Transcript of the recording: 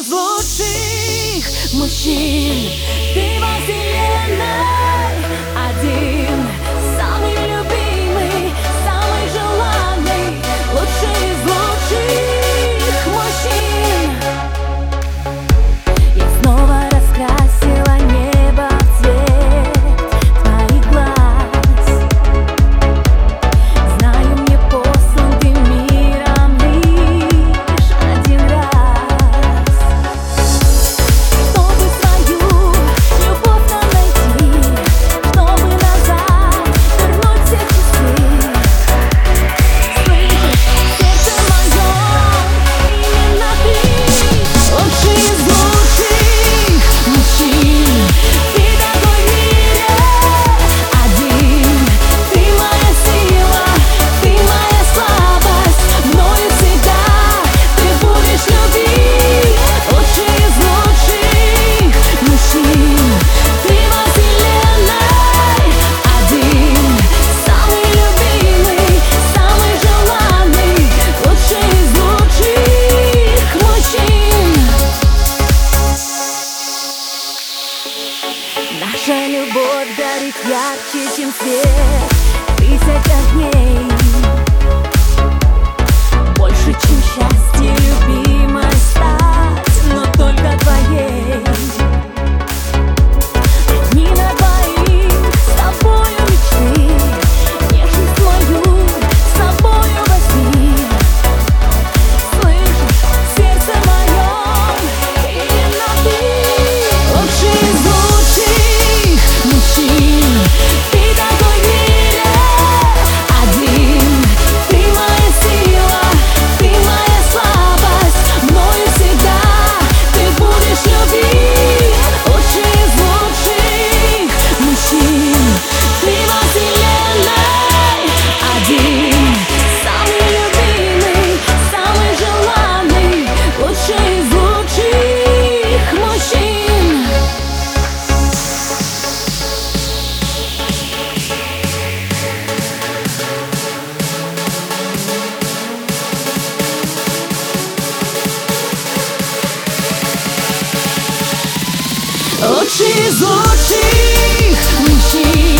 злочих мужчин. ярче, чем свет. Тысяч огней Очі з очі, мчі